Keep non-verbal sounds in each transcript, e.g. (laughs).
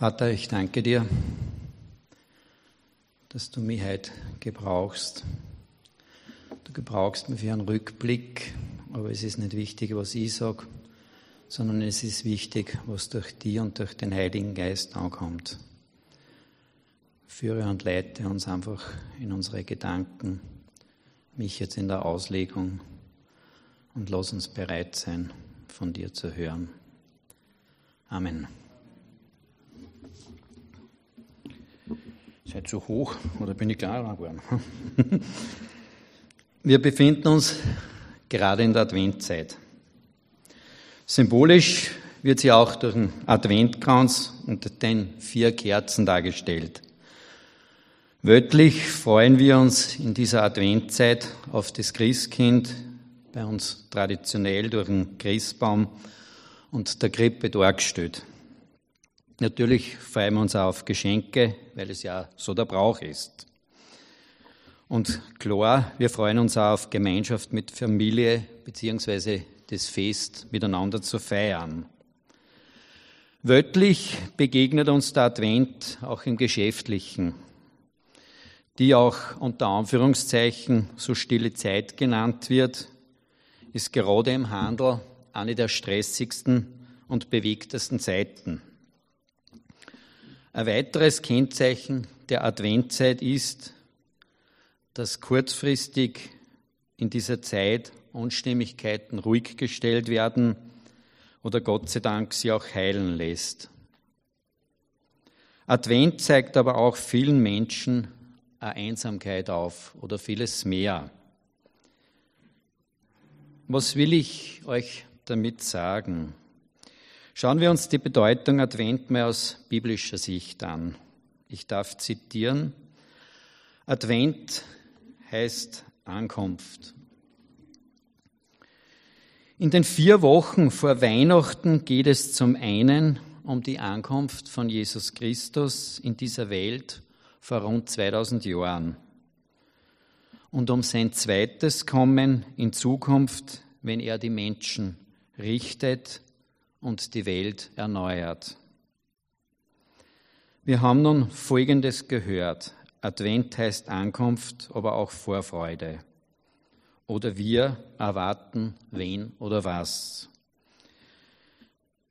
Vater, ich danke dir, dass du mich heute gebrauchst. Du gebrauchst mich für einen Rückblick, aber es ist nicht wichtig, was ich sage, sondern es ist wichtig, was durch dich und durch den Heiligen Geist ankommt. Führe und leite uns einfach in unsere Gedanken, mich jetzt in der Auslegung und lass uns bereit sein, von dir zu hören. Amen. Seid zu hoch oder bin ich kleiner geworden? (laughs) Wir befinden uns gerade in der Adventzeit. Symbolisch wird sie auch durch den Adventkranz und den vier Kerzen dargestellt. Wörtlich freuen wir uns in dieser Adventzeit auf das Christkind, bei uns traditionell durch den Christbaum und der Krippe dargestellt. Natürlich freuen wir uns auch auf Geschenke, weil es ja so der Brauch ist. Und klar, wir freuen uns auch auf Gemeinschaft mit Familie beziehungsweise das Fest miteinander zu feiern. Wörtlich begegnet uns der Advent auch im Geschäftlichen, die auch unter Anführungszeichen so stille Zeit genannt wird, ist gerade im Handel eine der stressigsten und bewegtesten Zeiten. Ein weiteres Kennzeichen der Adventzeit ist, dass kurzfristig in dieser Zeit Unstimmigkeiten ruhig gestellt werden oder Gott sei Dank sie auch heilen lässt. Advent zeigt aber auch vielen Menschen eine Einsamkeit auf oder vieles mehr. Was will ich euch damit sagen? Schauen wir uns die Bedeutung Advent mal aus biblischer Sicht an. Ich darf zitieren. Advent heißt Ankunft. In den vier Wochen vor Weihnachten geht es zum einen um die Ankunft von Jesus Christus in dieser Welt vor rund 2000 Jahren und um sein zweites Kommen in Zukunft, wenn er die Menschen richtet und die Welt erneuert. Wir haben nun Folgendes gehört. Advent heißt Ankunft, aber auch Vorfreude. Oder wir erwarten wen oder was.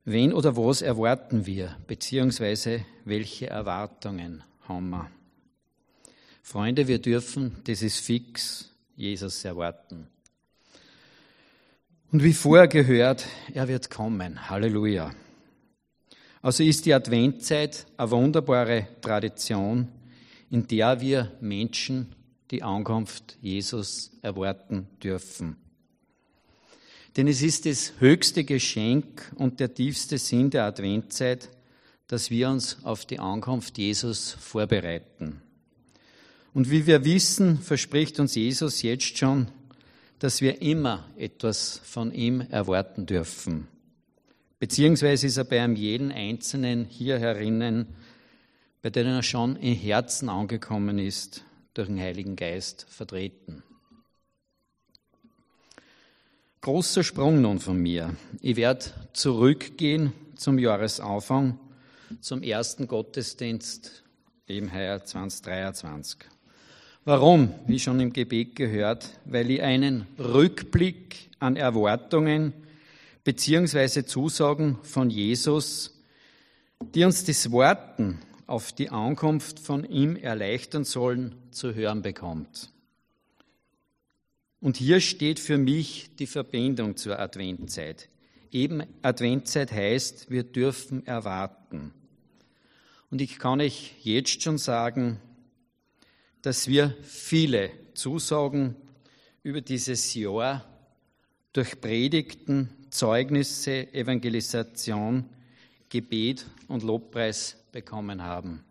Wen oder was erwarten wir, beziehungsweise welche Erwartungen haben wir? Freunde, wir dürfen, das ist fix, Jesus erwarten. Und wie vorher gehört, er wird kommen. Halleluja. Also ist die Adventzeit eine wunderbare Tradition, in der wir Menschen die Ankunft Jesus erwarten dürfen. Denn es ist das höchste Geschenk und der tiefste Sinn der Adventzeit, dass wir uns auf die Ankunft Jesus vorbereiten. Und wie wir wissen, verspricht uns Jesus jetzt schon dass wir immer etwas von ihm erwarten dürfen. Beziehungsweise ist er bei einem jeden Einzelnen hier herinnen, bei denen er schon im Herzen angekommen ist, durch den Heiligen Geist vertreten. Großer Sprung nun von mir. Ich werde zurückgehen zum Jahresanfang, zum ersten Gottesdienst, eben heuer 2023. Warum? Wie schon im Gebet gehört, weil ich einen Rückblick an Erwartungen beziehungsweise Zusagen von Jesus, die uns das Warten auf die Ankunft von ihm erleichtern sollen, zu hören bekommt. Und hier steht für mich die Verbindung zur Adventzeit. Eben Adventzeit heißt, wir dürfen erwarten. Und ich kann euch jetzt schon sagen, dass wir viele Zusagen über dieses Jahr durch Predigten, Zeugnisse, Evangelisation, Gebet und Lobpreis bekommen haben.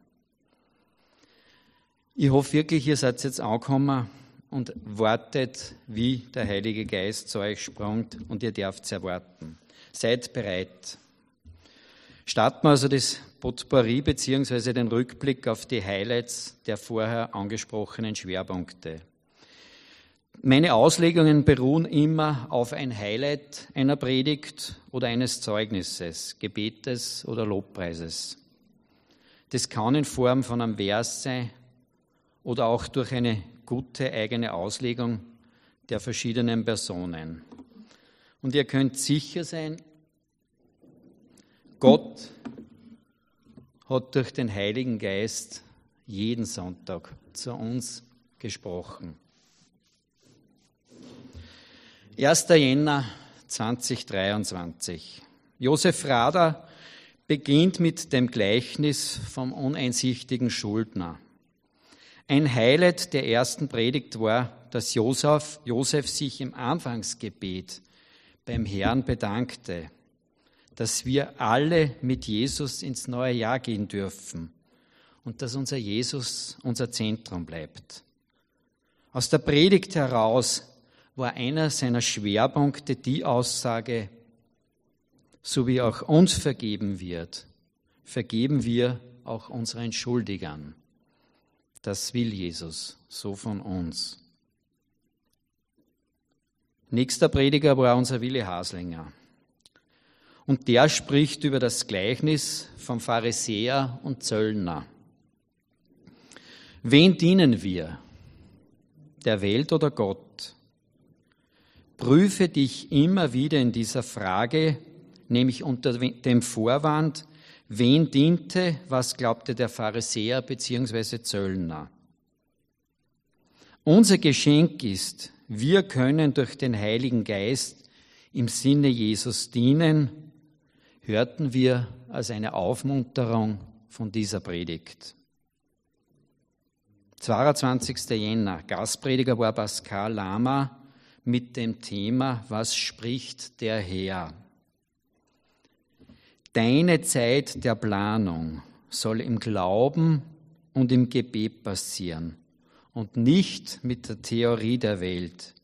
Ich hoffe wirklich, ihr seid jetzt angekommen und wartet, wie der Heilige Geist zu euch springt und ihr dürft es erwarten. Seid bereit. Starten wir also das Potpourri beziehungsweise den Rückblick auf die Highlights der vorher angesprochenen Schwerpunkte. Meine Auslegungen beruhen immer auf ein Highlight einer Predigt oder eines Zeugnisses, Gebetes oder Lobpreises. Das kann in Form von einem Vers sein oder auch durch eine gute eigene Auslegung der verschiedenen Personen. Und ihr könnt sicher sein, Gott hat durch den Heiligen Geist jeden Sonntag zu uns gesprochen. 1. Jänner 2023. Josef Rader beginnt mit dem Gleichnis vom uneinsichtigen Schuldner. Ein Highlight der ersten Predigt war, dass Josef, Josef sich im Anfangsgebet beim Herrn bedankte, dass wir alle mit Jesus ins neue Jahr gehen dürfen und dass unser Jesus unser Zentrum bleibt. Aus der Predigt heraus war einer seiner Schwerpunkte die Aussage, so wie auch uns vergeben wird, vergeben wir auch unseren Schuldigern. Das will Jesus so von uns. Nächster Prediger war unser Wille Haslinger. Und der spricht über das Gleichnis vom Pharisäer und Zöllner. Wen dienen wir? Der Welt oder Gott? Prüfe dich immer wieder in dieser Frage, nämlich unter dem Vorwand, wen diente, was glaubte der Pharisäer bzw. Zöllner. Unser Geschenk ist, wir können durch den Heiligen Geist im Sinne Jesus dienen, hörten wir als eine Aufmunterung von dieser Predigt. 22. Jänner, Gastprediger war Pascal Lama mit dem Thema Was spricht der Herr? Deine Zeit der Planung soll im Glauben und im Gebet passieren und nicht mit der Theorie der Welt,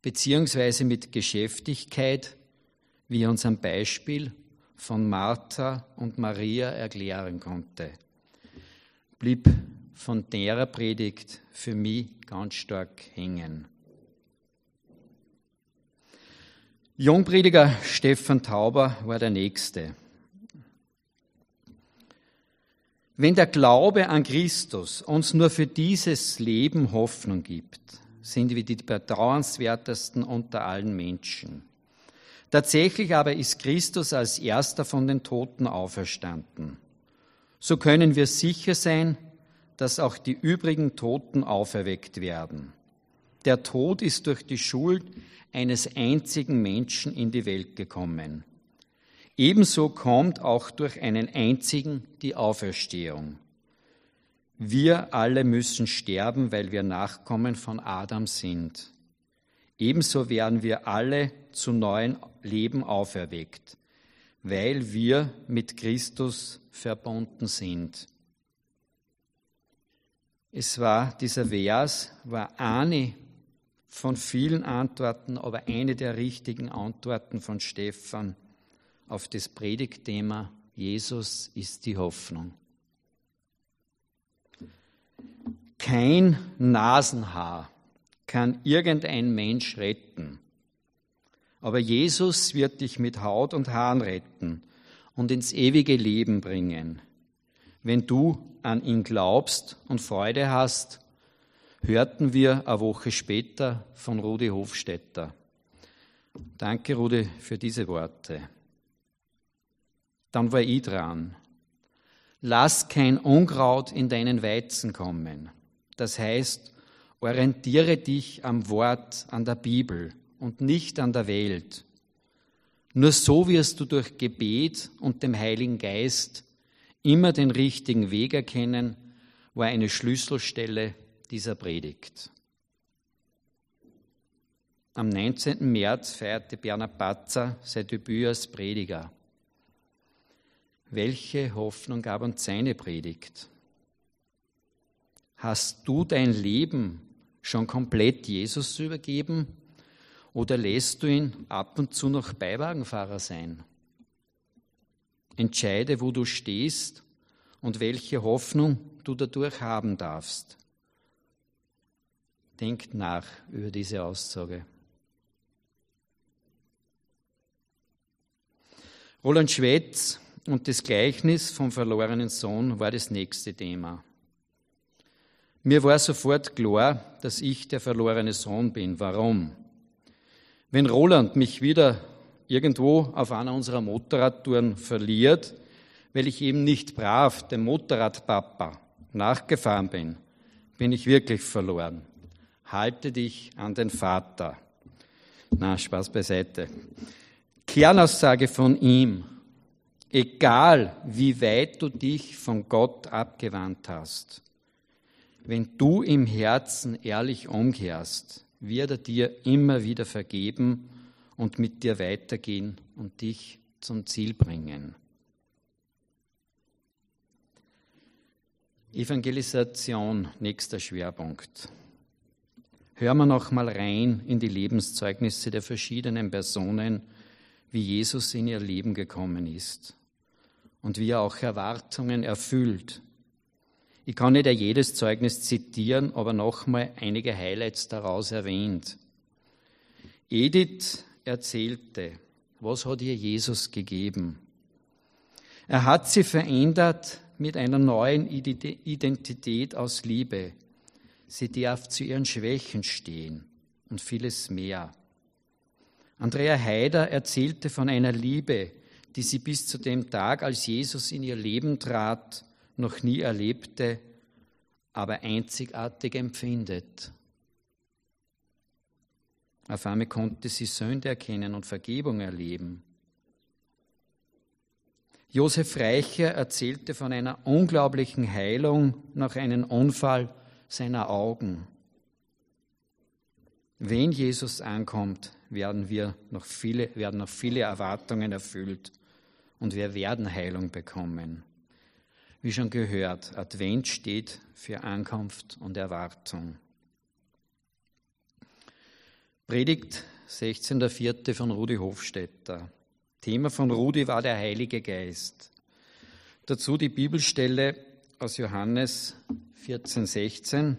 beziehungsweise mit Geschäftigkeit, wie uns am Beispiel von Martha und Maria erklären konnte. Blieb von der Predigt für mich ganz stark hängen. Jungprediger Stefan Tauber war der Nächste. Wenn der Glaube an Christus uns nur für dieses Leben Hoffnung gibt, sind wir die bedauernswertesten unter allen Menschen. Tatsächlich aber ist Christus als erster von den Toten auferstanden. So können wir sicher sein, dass auch die übrigen Toten auferweckt werden. Der Tod ist durch die Schuld eines einzigen Menschen in die Welt gekommen. Ebenso kommt auch durch einen einzigen die Auferstehung. Wir alle müssen sterben, weil wir Nachkommen von Adam sind. Ebenso werden wir alle zu neuen Leben auferweckt, weil wir mit Christus verbunden sind. Es war, dieser Vers war eine von vielen Antworten, aber eine der richtigen Antworten von Stephan auf das Predigtthema Jesus ist die Hoffnung. Kein Nasenhaar kann irgendein Mensch retten, aber Jesus wird dich mit Haut und Haaren retten und ins ewige Leben bringen. Wenn du an ihn glaubst und Freude hast, hörten wir eine Woche später von Rudi Hofstetter. Danke, Rudi, für diese Worte. Dann war ich dran. Lass kein Unkraut in deinen Weizen kommen. Das heißt, orientiere dich am Wort, an der Bibel und nicht an der Welt. Nur so wirst du durch Gebet und dem Heiligen Geist immer den richtigen Weg erkennen, war eine Schlüsselstelle dieser Predigt. Am 19. März feierte Bernhard Patzer sein Debüt als Prediger. Welche Hoffnung gab uns seine Predigt? Hast du dein Leben schon komplett Jesus übergeben oder lässt du ihn ab und zu noch Beiwagenfahrer sein? Entscheide, wo du stehst und welche Hoffnung du dadurch haben darfst. Denkt nach über diese Aussage. Roland Schwetz und das Gleichnis vom verlorenen Sohn war das nächste Thema. Mir war sofort klar, dass ich der verlorene Sohn bin. Warum? Wenn Roland mich wieder irgendwo auf einer unserer Motorradtouren verliert, weil ich eben nicht brav dem Motorradpapa nachgefahren bin, bin ich wirklich verloren. Halte dich an den Vater. Na, Spaß beiseite. Kernaussage von ihm. Egal, wie weit du dich von Gott abgewandt hast, wenn du im Herzen ehrlich umkehrst, wird er dir immer wieder vergeben und mit dir weitergehen und dich zum Ziel bringen. Evangelisation, nächster Schwerpunkt. Hören wir noch mal rein in die Lebenszeugnisse der verschiedenen Personen, wie Jesus in ihr Leben gekommen ist und wie er auch Erwartungen erfüllt. Ich kann nicht jedes Zeugnis zitieren, aber nochmal einige Highlights daraus erwähnt. Edith erzählte, was hat ihr Jesus gegeben? Er hat sie verändert mit einer neuen Identität aus Liebe. Sie darf zu ihren Schwächen stehen und vieles mehr. Andrea Haider erzählte von einer Liebe, die sie bis zu dem Tag, als Jesus in ihr Leben trat, noch nie erlebte, aber einzigartig empfindet. Auf einmal konnte sie Sünde erkennen und Vergebung erleben. Josef Reicher erzählte von einer unglaublichen Heilung nach einem Unfall seiner Augen. Wenn Jesus ankommt, werden wir noch viele, werden noch viele Erwartungen erfüllt und wir werden Heilung bekommen. Wie schon gehört, Advent steht für Ankunft und Erwartung. Predigt 16.04. von Rudi Hofstetter. Thema von Rudi war der Heilige Geist. Dazu die Bibelstelle aus Johannes 14,16.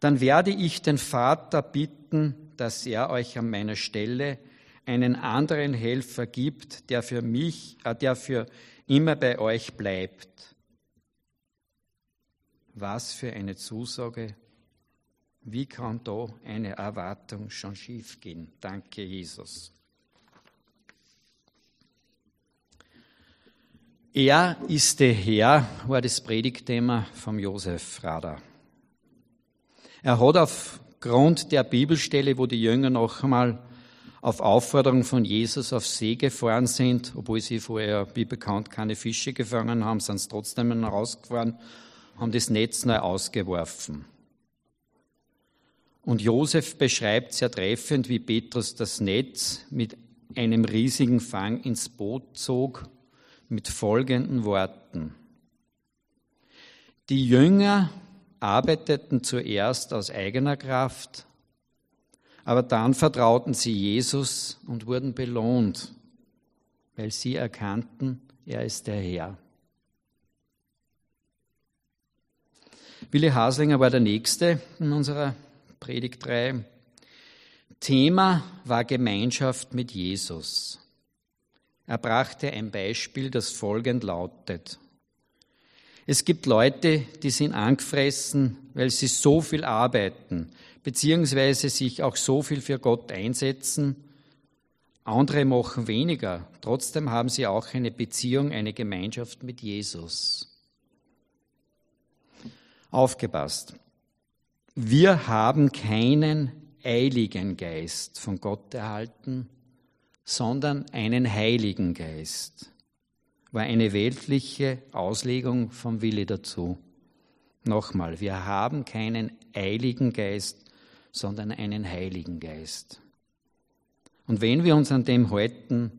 Dann werde ich den Vater bitten, dass er euch an meiner Stelle einen anderen Helfer gibt, der für mich, äh, der für immer bei euch bleibt. Was für eine Zusage. Wie kann da eine Erwartung schon schiefgehen? Danke, Jesus. Er ist der Herr, war das Predigtthema vom Josef Rader. Er hat aufgrund der Bibelstelle, wo die Jünger noch einmal auf Aufforderung von Jesus auf See gefahren sind, obwohl sie vorher, wie bekannt, keine Fische gefangen haben, sind sie trotzdem rausgefahren, haben das Netz neu ausgeworfen. Und Josef beschreibt sehr treffend, wie Petrus das Netz mit einem riesigen Fang ins Boot zog, mit folgenden Worten. Die Jünger arbeiteten zuerst aus eigener Kraft, aber dann vertrauten sie Jesus und wurden belohnt, weil sie erkannten, er ist der Herr. Willi Haslinger war der Nächste in unserer Predigtreihe. Thema war Gemeinschaft mit Jesus. Er brachte ein Beispiel, das folgend lautet. Es gibt Leute, die sind angefressen, weil sie so viel arbeiten, beziehungsweise sich auch so viel für Gott einsetzen. Andere machen weniger. Trotzdem haben sie auch eine Beziehung, eine Gemeinschaft mit Jesus. Aufgepasst. Wir haben keinen eiligen Geist von Gott erhalten, sondern einen heiligen Geist. War eine weltliche Auslegung vom Wille dazu. Nochmal, wir haben keinen eiligen Geist, sondern einen Heiligen Geist. Und wenn wir uns an dem halten,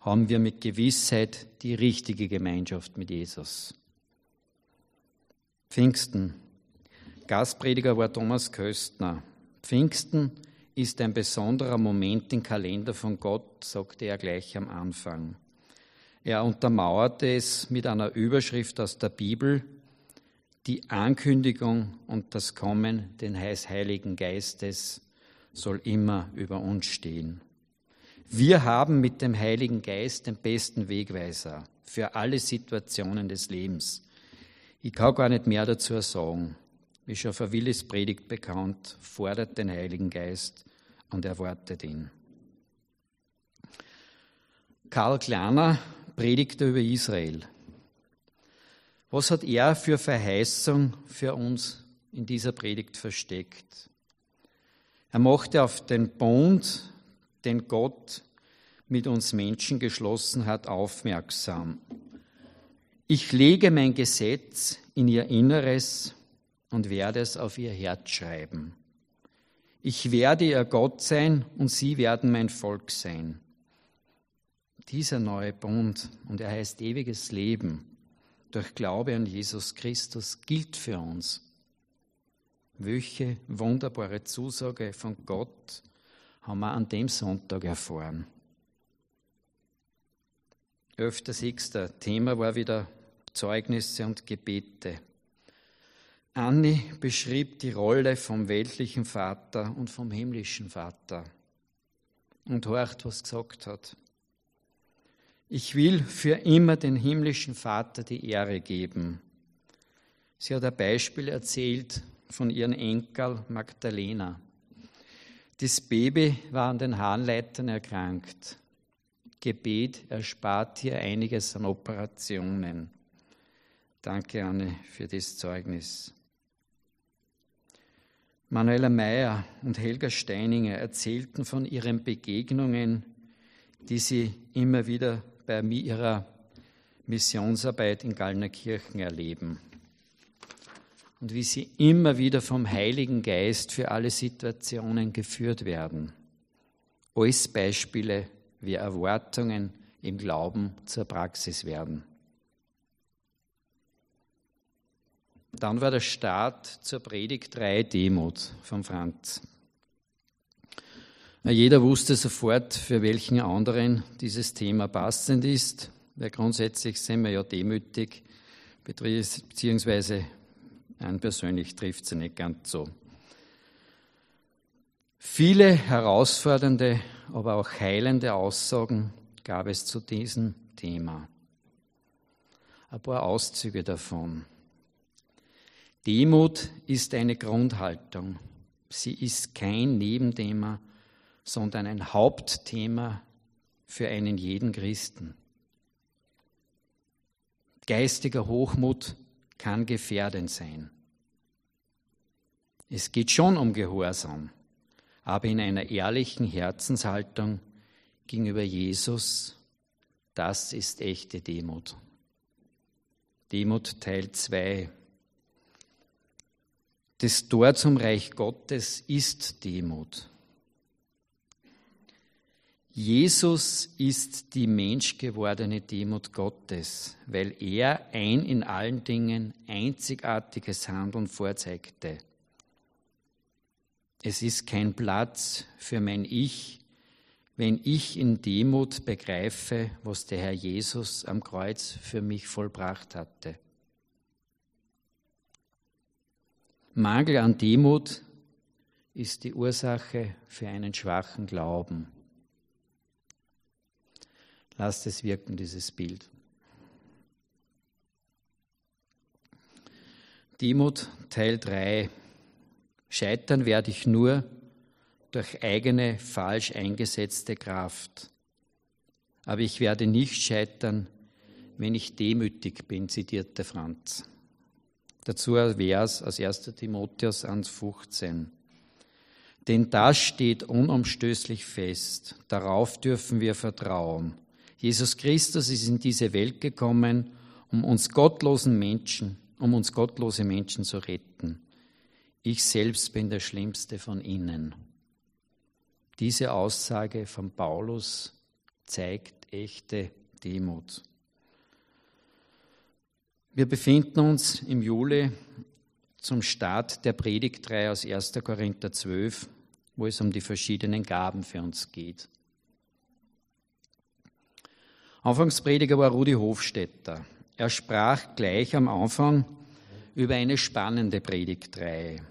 haben wir mit Gewissheit die richtige Gemeinschaft mit Jesus. Pfingsten. Gastprediger war Thomas Köstner. Pfingsten ist ein besonderer Moment im Kalender von Gott, sagte er gleich am Anfang. Er untermauerte es mit einer Überschrift aus der Bibel, die Ankündigung und das Kommen des Heiligen Geistes soll immer über uns stehen. Wir haben mit dem Heiligen Geist den besten Wegweiser. für alle Situationen des Lebens. Ich kann gar nicht mehr dazu sagen. Wie schon für Willis Predigt bekannt, fordert den Heiligen Geist und erwartet ihn. Karl Kleiner predigte über Israel. Was hat er für Verheißung für uns in dieser Predigt versteckt? Er machte auf den Bund, den Gott mit uns Menschen geschlossen hat, aufmerksam. Ich lege mein Gesetz in ihr Inneres und werde es auf ihr Herz schreiben. Ich werde ihr Gott sein und sie werden mein Volk sein. Dieser neue Bund, und er heißt ewiges Leben, durch Glaube an Jesus Christus gilt für uns. Welche wunderbare Zusage von Gott haben wir an dem Sonntag erfahren. Öfter sechster Thema war wieder Zeugnisse und Gebete. Anni beschrieb die Rolle vom weltlichen Vater und vom himmlischen Vater und horcht, was gesagt hat. Ich will für immer den himmlischen Vater die Ehre geben. Sie hat ein Beispiel erzählt von ihrem Enkel Magdalena. Das Baby war an den Harnleitern erkrankt. Gebet erspart ihr einiges an Operationen. Danke, Anne, für das Zeugnis. Manuela Meyer und Helga Steininger erzählten von ihren Begegnungen, die sie immer wieder bei ihrer Missionsarbeit in Gallnerkirchen erleben. Und wie sie immer wieder vom Heiligen Geist für alle Situationen geführt werden. Alles Beispiele, wie Erwartungen im Glauben zur Praxis werden. Dann war der Start zur Predigtreihe Demut von Franz. Jeder wusste sofort, für welchen anderen dieses Thema passend ist, weil grundsätzlich sind wir ja demütig, beziehungsweise einen persönlich trifft sie nicht ganz so. Viele herausfordernde, aber auch heilende Aussagen gab es zu diesem Thema. Ein paar Auszüge davon. Demut ist eine Grundhaltung. Sie ist kein Nebenthema, sondern ein Hauptthema für einen jeden Christen. Geistiger Hochmut kann gefährdend sein. Es geht schon um Gehorsam, aber in einer ehrlichen Herzenshaltung gegenüber Jesus, das ist echte Demut. Demut Teil 2. Das Tor zum Reich Gottes ist Demut. Jesus ist die menschgewordene Demut Gottes, weil er ein in allen Dingen einzigartiges Handeln vorzeigte. Es ist kein Platz für mein Ich, wenn ich in Demut begreife, was der Herr Jesus am Kreuz für mich vollbracht hatte. Mangel an Demut ist die Ursache für einen schwachen Glauben. Lasst es wirken, dieses Bild. Demut Teil 3. Scheitern werde ich nur durch eigene falsch eingesetzte Kraft. Aber ich werde nicht scheitern, wenn ich demütig bin, zitierte Franz. Dazu ein Vers aus 1. Timotheus 1,15. Denn das steht unumstößlich fest, darauf dürfen wir vertrauen. Jesus Christus ist in diese Welt gekommen, um uns gottlosen Menschen, um uns gottlose Menschen zu retten. Ich selbst bin der Schlimmste von ihnen. Diese Aussage von Paulus zeigt echte Demut. Wir befinden uns im Juli zum Start der Predigtreihe aus 1. Korinther 12, wo es um die verschiedenen Gaben für uns geht. Anfangsprediger war Rudi Hofstetter. Er sprach gleich am Anfang über eine spannende Predigtreihe,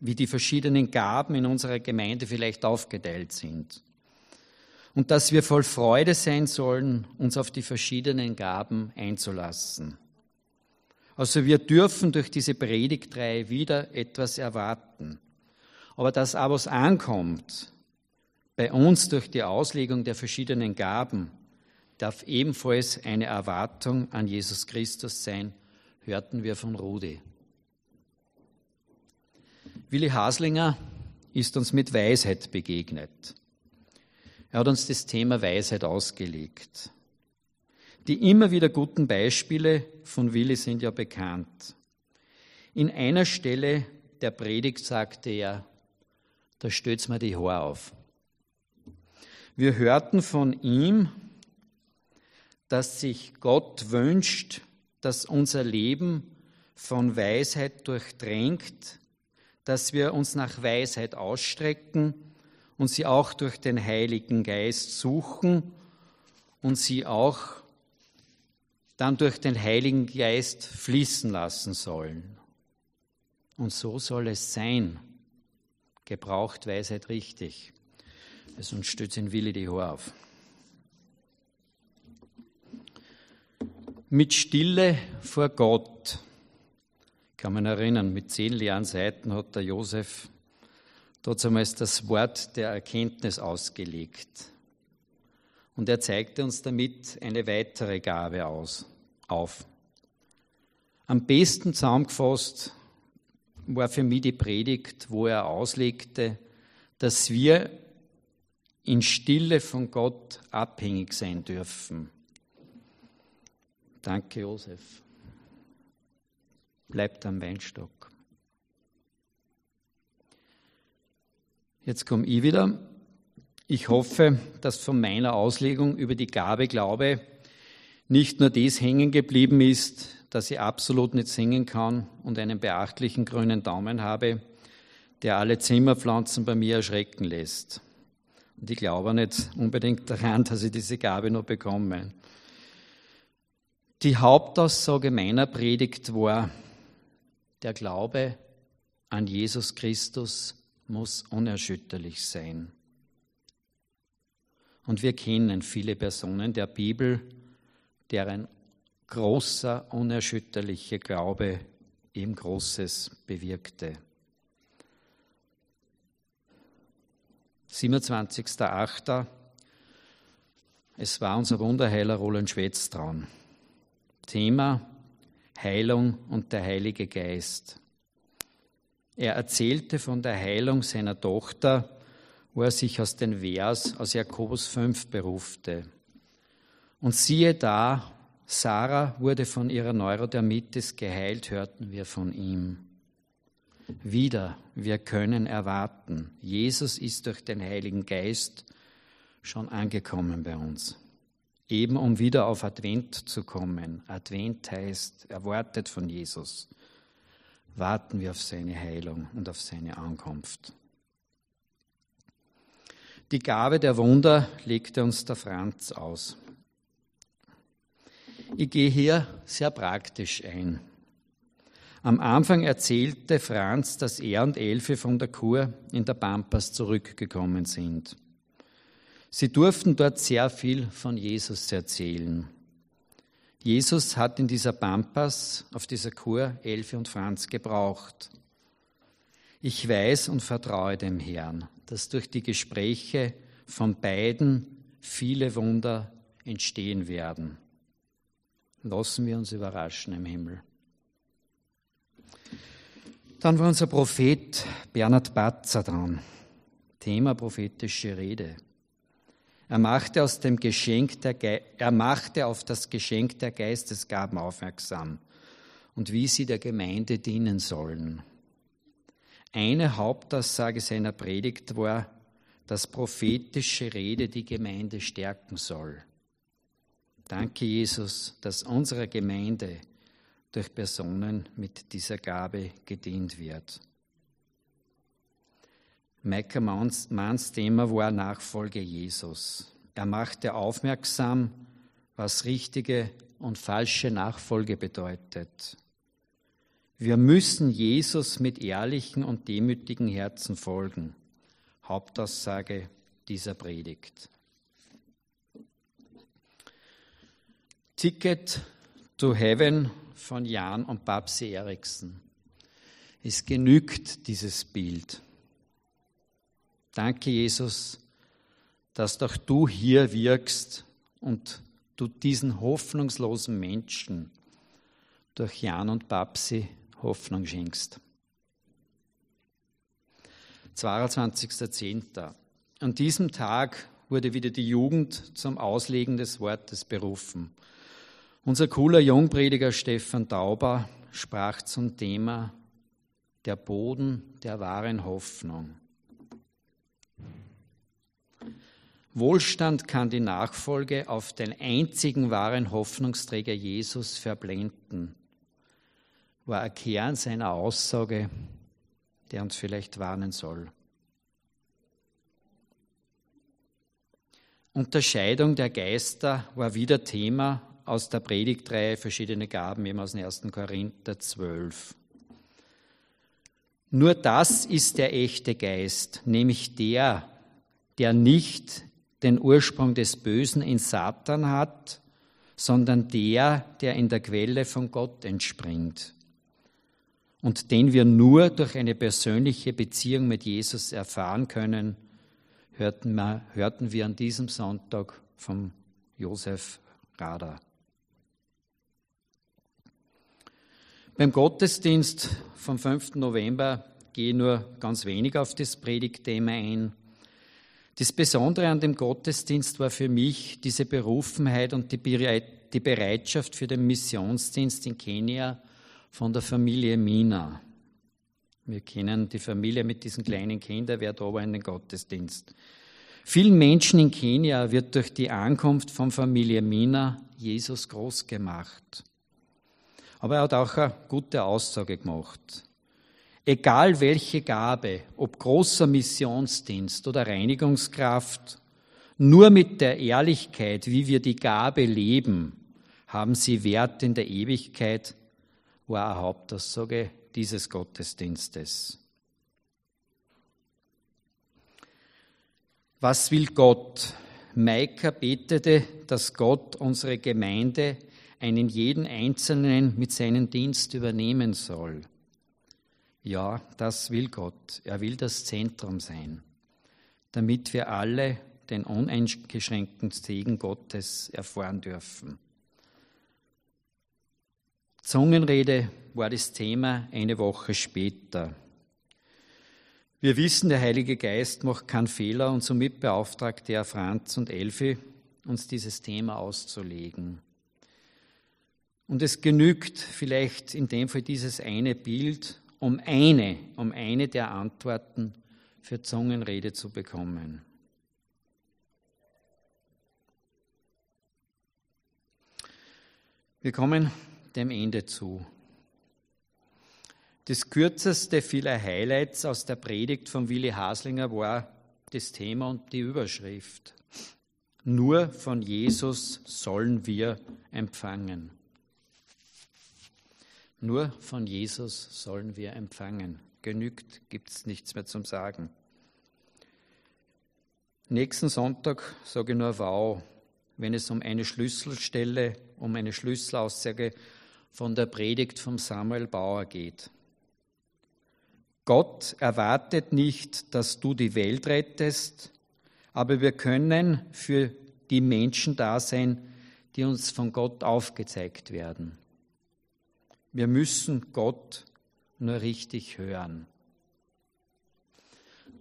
wie die verschiedenen Gaben in unserer Gemeinde vielleicht aufgeteilt sind. und dass wir voll Freude sein sollen, uns auf die verschiedenen Gaben einzulassen. Also wir dürfen durch diese Predigtreihe wieder etwas erwarten. Aber dass auch was ankommt, bei uns durch die Auslegung der verschiedenen Gaben, darf ebenfalls eine Erwartung an Jesus Christus sein, hörten wir von Rudi. Willi Haslinger ist uns mit Weisheit begegnet. Er hat uns das Thema Weisheit ausgelegt. Die immer wieder guten Beispiele von Willi sind ja bekannt. In einer Stelle der Predigt sagte er, da stößt mir die Haare auf. Wir hörten von ihm, dass sich Gott wünscht, dass unser Leben von Weisheit durchdrängt, dass wir uns nach Weisheit ausstrecken und sie auch durch den Heiligen Geist suchen und sie auch dann durch den Heiligen Geist fließen lassen sollen. Und so soll es sein. Gebraucht Weisheit richtig. Sonst stützt in Willi die Haare auf. Mit Stille vor Gott. Kann mich erinnern, mit zehn leeren Seiten hat der Josef einmal das Wort der Erkenntnis ausgelegt. Und er zeigte uns damit eine weitere Gabe aus, auf. Am besten zusammengefasst war für mich die Predigt, wo er auslegte, dass wir in Stille von Gott abhängig sein dürfen. Danke, Josef. Bleibt am Weinstock. Jetzt komme ich wieder. Ich hoffe, dass von meiner Auslegung über die Gabe Glaube nicht nur das hängen geblieben ist, dass ich absolut nicht singen kann und einen beachtlichen grünen Daumen habe, der alle Zimmerpflanzen bei mir erschrecken lässt. Und ich glaube nicht unbedingt daran, dass ich diese Gabe noch bekomme. Die Hauptaussage meiner Predigt war, der Glaube an Jesus Christus muss unerschütterlich sein. Und wir kennen viele Personen der Bibel, deren großer, unerschütterlicher Glaube ihm Großes bewirkte. 27.08. Es war unser Wunderheiler Roland Schwetz dran. Thema Heilung und der Heilige Geist. Er erzählte von der Heilung seiner Tochter, wo er sich aus den Vers aus Jakobus 5 berufte. Und siehe da, Sarah wurde von ihrer Neurodermitis geheilt, hörten wir von ihm. Wieder, wir können erwarten, Jesus ist durch den Heiligen Geist schon angekommen bei uns. Eben um wieder auf Advent zu kommen. Advent heißt, erwartet von Jesus. Warten wir auf seine Heilung und auf seine Ankunft. Die Gabe der Wunder legte uns der Franz aus. Ich gehe hier sehr praktisch ein. Am Anfang erzählte Franz, dass er und Elfe von der Kur in der Pampas zurückgekommen sind. Sie durften dort sehr viel von Jesus erzählen. Jesus hat in dieser Pampas, auf dieser Kur, Elfe und Franz gebraucht. Ich weiß und vertraue dem Herrn, dass durch die Gespräche von beiden viele Wunder entstehen werden. Lassen wir uns überraschen im Himmel. Dann war unser Prophet Bernhard Batzer dran. Thema prophetische Rede. Er machte, aus dem Geschenk der er machte auf das Geschenk der Geistesgaben aufmerksam und wie sie der Gemeinde dienen sollen. Eine Hauptaussage seiner Predigt war, dass prophetische Rede die Gemeinde stärken soll. Danke, Jesus, dass unsere Gemeinde durch Personen mit dieser Gabe gedient wird. Micah Manns Thema war Nachfolge Jesus. Er machte aufmerksam, was richtige und falsche Nachfolge bedeutet. Wir müssen Jesus mit ehrlichen und demütigen Herzen folgen. Hauptaussage dieser Predigt. Ticket to Heaven von Jan und Babsi Eriksen. Es genügt dieses Bild. Danke, Jesus, dass doch du hier wirkst und du diesen hoffnungslosen Menschen durch Jan und Babsi Hoffnung schenkst. 22.10. An diesem Tag wurde wieder die Jugend zum Auslegen des Wortes berufen. Unser cooler Jungprediger Stefan Tauber sprach zum Thema der Boden der wahren Hoffnung. Wohlstand kann die Nachfolge auf den einzigen wahren Hoffnungsträger Jesus verblenden, war ein Kern seiner Aussage, der uns vielleicht warnen soll. Unterscheidung der Geister war wieder Thema aus der Predigtreihe Verschiedene Gaben, eben aus dem 1. Korinther 12. Nur das ist der echte Geist, nämlich der, der nicht den Ursprung des Bösen in Satan hat, sondern der, der in der Quelle von Gott entspringt und den wir nur durch eine persönliche Beziehung mit Jesus erfahren können, hörten wir, hörten wir an diesem Sonntag vom Josef Rader. Beim Gottesdienst vom 5. November gehe ich nur ganz wenig auf das Predigtthema ein. Das Besondere an dem Gottesdienst war für mich diese Berufenheit und die Bereitschaft für den Missionsdienst in Kenia von der Familie Mina. Wir kennen die Familie mit diesen kleinen Kindern, wer da war in den Gottesdienst. Vielen Menschen in Kenia wird durch die Ankunft von Familie Mina Jesus groß gemacht. Aber er hat auch eine gute Aussage gemacht. Egal welche Gabe, ob großer Missionsdienst oder Reinigungskraft, nur mit der Ehrlichkeit, wie wir die Gabe leben, haben sie Wert in der Ewigkeit, war eine Hauptaussage dieses Gottesdienstes. Was will Gott? Maika betete, dass Gott unsere Gemeinde einen jeden Einzelnen mit seinem Dienst übernehmen soll. Ja, das will Gott. Er will das Zentrum sein, damit wir alle den uneingeschränkten Segen Gottes erfahren dürfen. Zungenrede war das Thema eine Woche später. Wir wissen, der Heilige Geist macht keinen Fehler und somit beauftragte er Franz und Elfi, uns dieses Thema auszulegen. Und es genügt vielleicht in dem Fall dieses eine Bild, um eine, um eine der Antworten für Zungenrede zu bekommen. Wir kommen dem Ende zu. Das kürzeste vieler Highlights aus der Predigt von Willi Haslinger war das Thema und die Überschrift. Nur von Jesus sollen wir empfangen. Nur von Jesus sollen wir empfangen. Genügt, gibt es nichts mehr zum Sagen. Nächsten Sonntag sage ich nur Wow, wenn es um eine Schlüsselstelle, um eine Schlüsselaussage von der Predigt von Samuel Bauer geht. Gott erwartet nicht, dass du die Welt rettest, aber wir können für die Menschen da sein, die uns von Gott aufgezeigt werden. Wir müssen Gott nur richtig hören.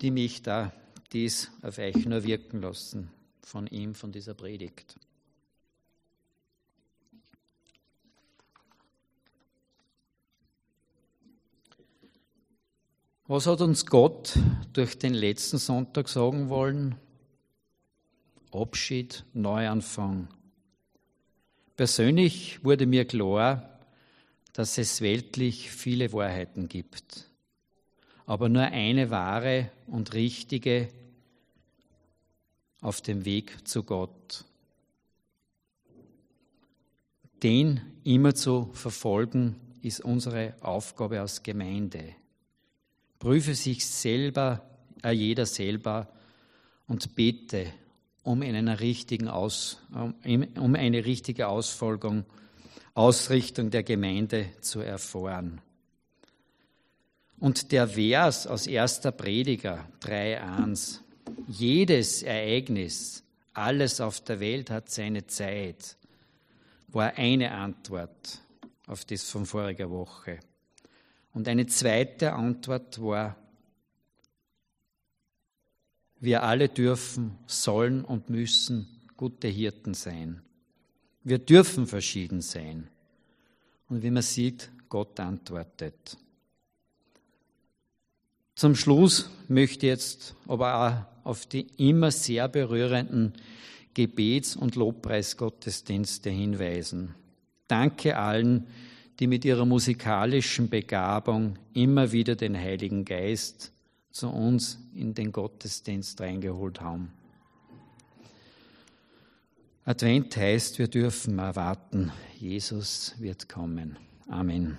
Die mich da dies auf euch nur wirken lassen von ihm, von dieser Predigt. Was hat uns Gott durch den letzten Sonntag sagen wollen? Abschied, Neuanfang. Persönlich wurde mir klar, dass es weltlich viele Wahrheiten gibt, aber nur eine wahre und richtige auf dem Weg zu Gott. Den immer zu verfolgen, ist unsere Aufgabe als Gemeinde. Prüfe sich selber, äh, jeder selber und bete um, richtigen Aus, um eine richtige Ausfolgung, Ausrichtung der Gemeinde zu erfahren. Und der Vers aus 1. Prediger 3.1, jedes Ereignis, alles auf der Welt hat seine Zeit, war eine Antwort auf das von voriger Woche. Und eine zweite Antwort war, wir alle dürfen, sollen und müssen gute Hirten sein. Wir dürfen verschieden sein. Und wie man sieht, Gott antwortet. Zum Schluss möchte ich jetzt aber auch auf die immer sehr berührenden Gebets- und Lobpreisgottesdienste hinweisen. Danke allen, die mit ihrer musikalischen Begabung immer wieder den Heiligen Geist zu uns in den Gottesdienst reingeholt haben. Advent heißt, wir dürfen erwarten, Jesus wird kommen. Amen.